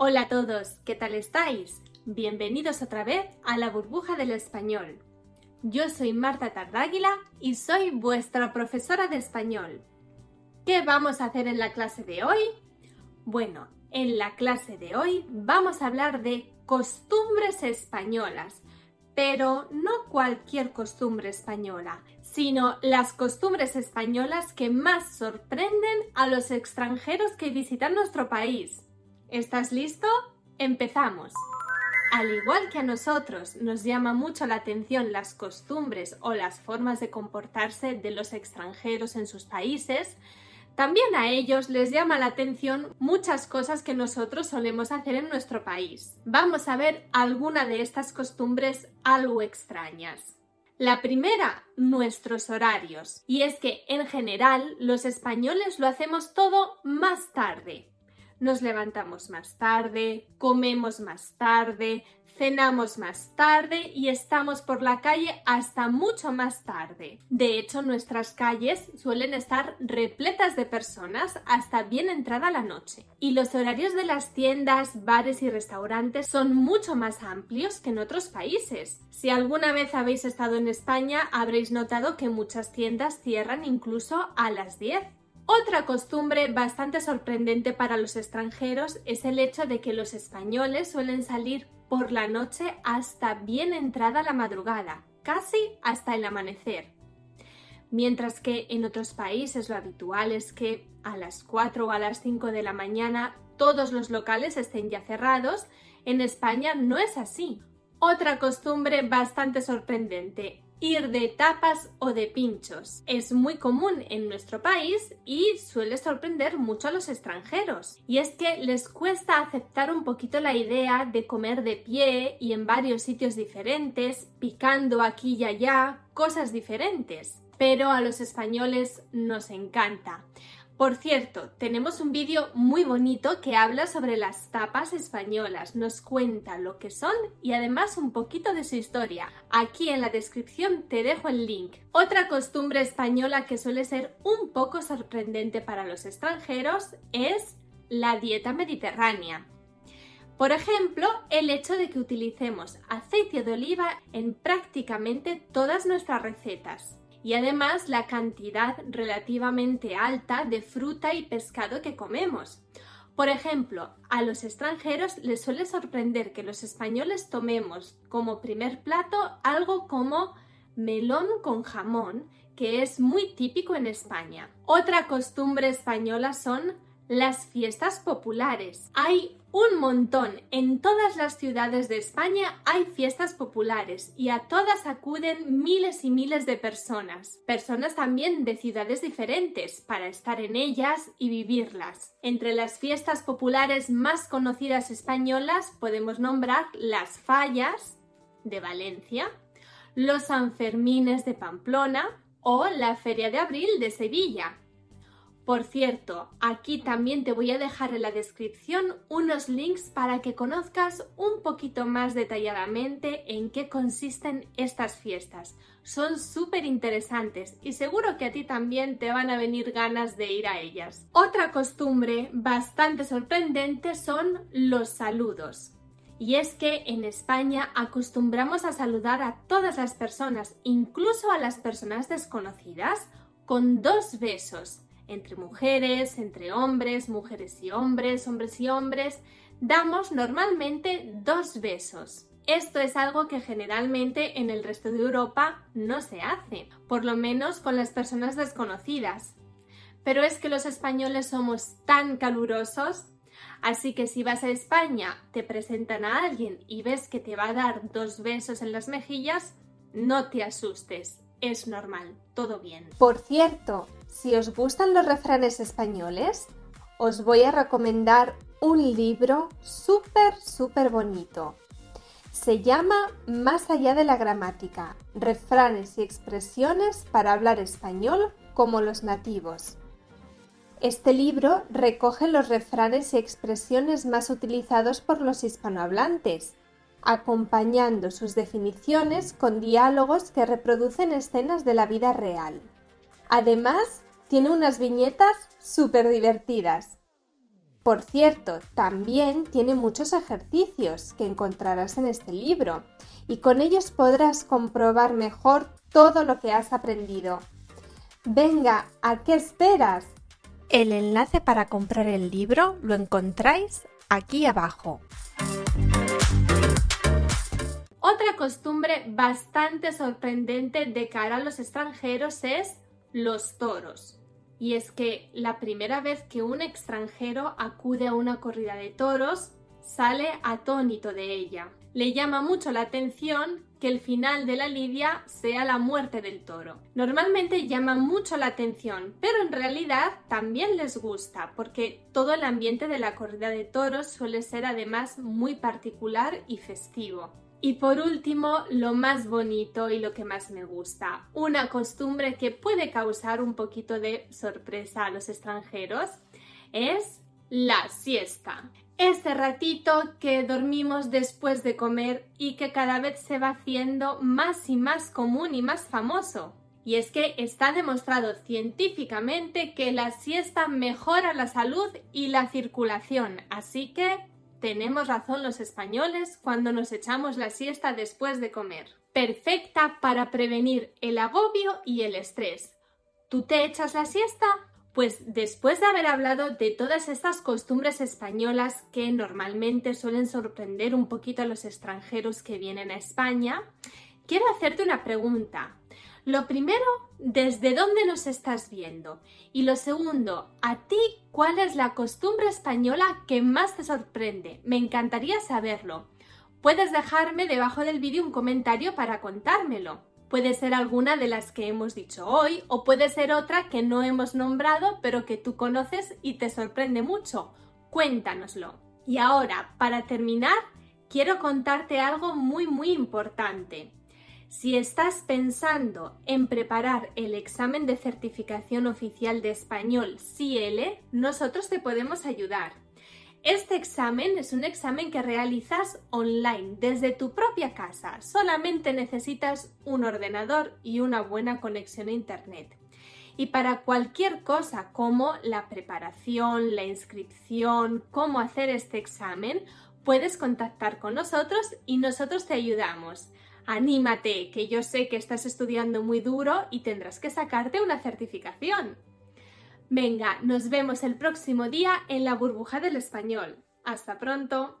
Hola a todos, ¿qué tal estáis? Bienvenidos otra vez a la burbuja del español. Yo soy Marta Tardáguila y soy vuestra profesora de español. ¿Qué vamos a hacer en la clase de hoy? Bueno, en la clase de hoy vamos a hablar de costumbres españolas, pero no cualquier costumbre española, sino las costumbres españolas que más sorprenden a los extranjeros que visitan nuestro país. ¿Estás listo? Empezamos. Al igual que a nosotros nos llama mucho la atención las costumbres o las formas de comportarse de los extranjeros en sus países, también a ellos les llama la atención muchas cosas que nosotros solemos hacer en nuestro país. Vamos a ver alguna de estas costumbres algo extrañas. La primera, nuestros horarios. Y es que en general los españoles lo hacemos todo más tarde nos levantamos más tarde, comemos más tarde, cenamos más tarde y estamos por la calle hasta mucho más tarde. De hecho, nuestras calles suelen estar repletas de personas hasta bien entrada la noche. Y los horarios de las tiendas, bares y restaurantes son mucho más amplios que en otros países. Si alguna vez habéis estado en España, habréis notado que muchas tiendas cierran incluso a las 10 otra costumbre bastante sorprendente para los extranjeros es el hecho de que los españoles suelen salir por la noche hasta bien entrada la madrugada, casi hasta el amanecer. Mientras que en otros países lo habitual es que a las 4 o a las 5 de la mañana todos los locales estén ya cerrados, en España no es así. Otra costumbre bastante sorprendente ir de tapas o de pinchos. Es muy común en nuestro país y suele sorprender mucho a los extranjeros. Y es que les cuesta aceptar un poquito la idea de comer de pie y en varios sitios diferentes, picando aquí y allá, cosas diferentes. Pero a los españoles nos encanta. Por cierto, tenemos un vídeo muy bonito que habla sobre las tapas españolas, nos cuenta lo que son y además un poquito de su historia. Aquí en la descripción te dejo el link. Otra costumbre española que suele ser un poco sorprendente para los extranjeros es la dieta mediterránea. Por ejemplo, el hecho de que utilicemos aceite de oliva en prácticamente todas nuestras recetas y además la cantidad relativamente alta de fruta y pescado que comemos. Por ejemplo, a los extranjeros les suele sorprender que los españoles tomemos como primer plato algo como melón con jamón, que es muy típico en España. Otra costumbre española son las fiestas populares. Hay un montón. En todas las ciudades de España hay fiestas populares y a todas acuden miles y miles de personas. Personas también de ciudades diferentes para estar en ellas y vivirlas. Entre las fiestas populares más conocidas españolas podemos nombrar las Fallas de Valencia, los Sanfermines de Pamplona o la Feria de Abril de Sevilla. Por cierto, aquí también te voy a dejar en la descripción unos links para que conozcas un poquito más detalladamente en qué consisten estas fiestas. Son súper interesantes y seguro que a ti también te van a venir ganas de ir a ellas. Otra costumbre bastante sorprendente son los saludos. Y es que en España acostumbramos a saludar a todas las personas, incluso a las personas desconocidas, con dos besos entre mujeres, entre hombres, mujeres y hombres, hombres y hombres, damos normalmente dos besos. Esto es algo que generalmente en el resto de Europa no se hace, por lo menos con las personas desconocidas. Pero es que los españoles somos tan calurosos, así que si vas a España, te presentan a alguien y ves que te va a dar dos besos en las mejillas, no te asustes, es normal, todo bien. Por cierto, si os gustan los refranes españoles, os voy a recomendar un libro súper, súper bonito. Se llama Más allá de la gramática, refranes y expresiones para hablar español como los nativos. Este libro recoge los refranes y expresiones más utilizados por los hispanohablantes, acompañando sus definiciones con diálogos que reproducen escenas de la vida real. Además, tiene unas viñetas súper divertidas. Por cierto, también tiene muchos ejercicios que encontrarás en este libro y con ellos podrás comprobar mejor todo lo que has aprendido. Venga, ¿a qué esperas? El enlace para comprar el libro lo encontráis aquí abajo. Otra costumbre bastante sorprendente de cara a los extranjeros es los toros. Y es que la primera vez que un extranjero acude a una corrida de toros, sale atónito de ella. Le llama mucho la atención que el final de la lidia sea la muerte del toro. Normalmente llama mucho la atención, pero en realidad también les gusta, porque todo el ambiente de la corrida de toros suele ser además muy particular y festivo. Y por último, lo más bonito y lo que más me gusta, una costumbre que puede causar un poquito de sorpresa a los extranjeros, es la siesta. Ese ratito que dormimos después de comer y que cada vez se va haciendo más y más común y más famoso. Y es que está demostrado científicamente que la siesta mejora la salud y la circulación, así que tenemos razón los españoles cuando nos echamos la siesta después de comer. Perfecta para prevenir el agobio y el estrés. ¿Tú te echas la siesta? Pues después de haber hablado de todas estas costumbres españolas que normalmente suelen sorprender un poquito a los extranjeros que vienen a España, quiero hacerte una pregunta. Lo primero, ¿desde dónde nos estás viendo? Y lo segundo, ¿a ti cuál es la costumbre española que más te sorprende? Me encantaría saberlo. Puedes dejarme debajo del vídeo un comentario para contármelo. Puede ser alguna de las que hemos dicho hoy o puede ser otra que no hemos nombrado pero que tú conoces y te sorprende mucho. Cuéntanoslo. Y ahora, para terminar, quiero contarte algo muy muy importante. Si estás pensando en preparar el examen de certificación oficial de español CL, nosotros te podemos ayudar. Este examen es un examen que realizas online desde tu propia casa. Solamente necesitas un ordenador y una buena conexión a Internet. Y para cualquier cosa como la preparación, la inscripción, cómo hacer este examen, puedes contactar con nosotros y nosotros te ayudamos. Anímate, que yo sé que estás estudiando muy duro y tendrás que sacarte una certificación. Venga, nos vemos el próximo día en la burbuja del español. Hasta pronto.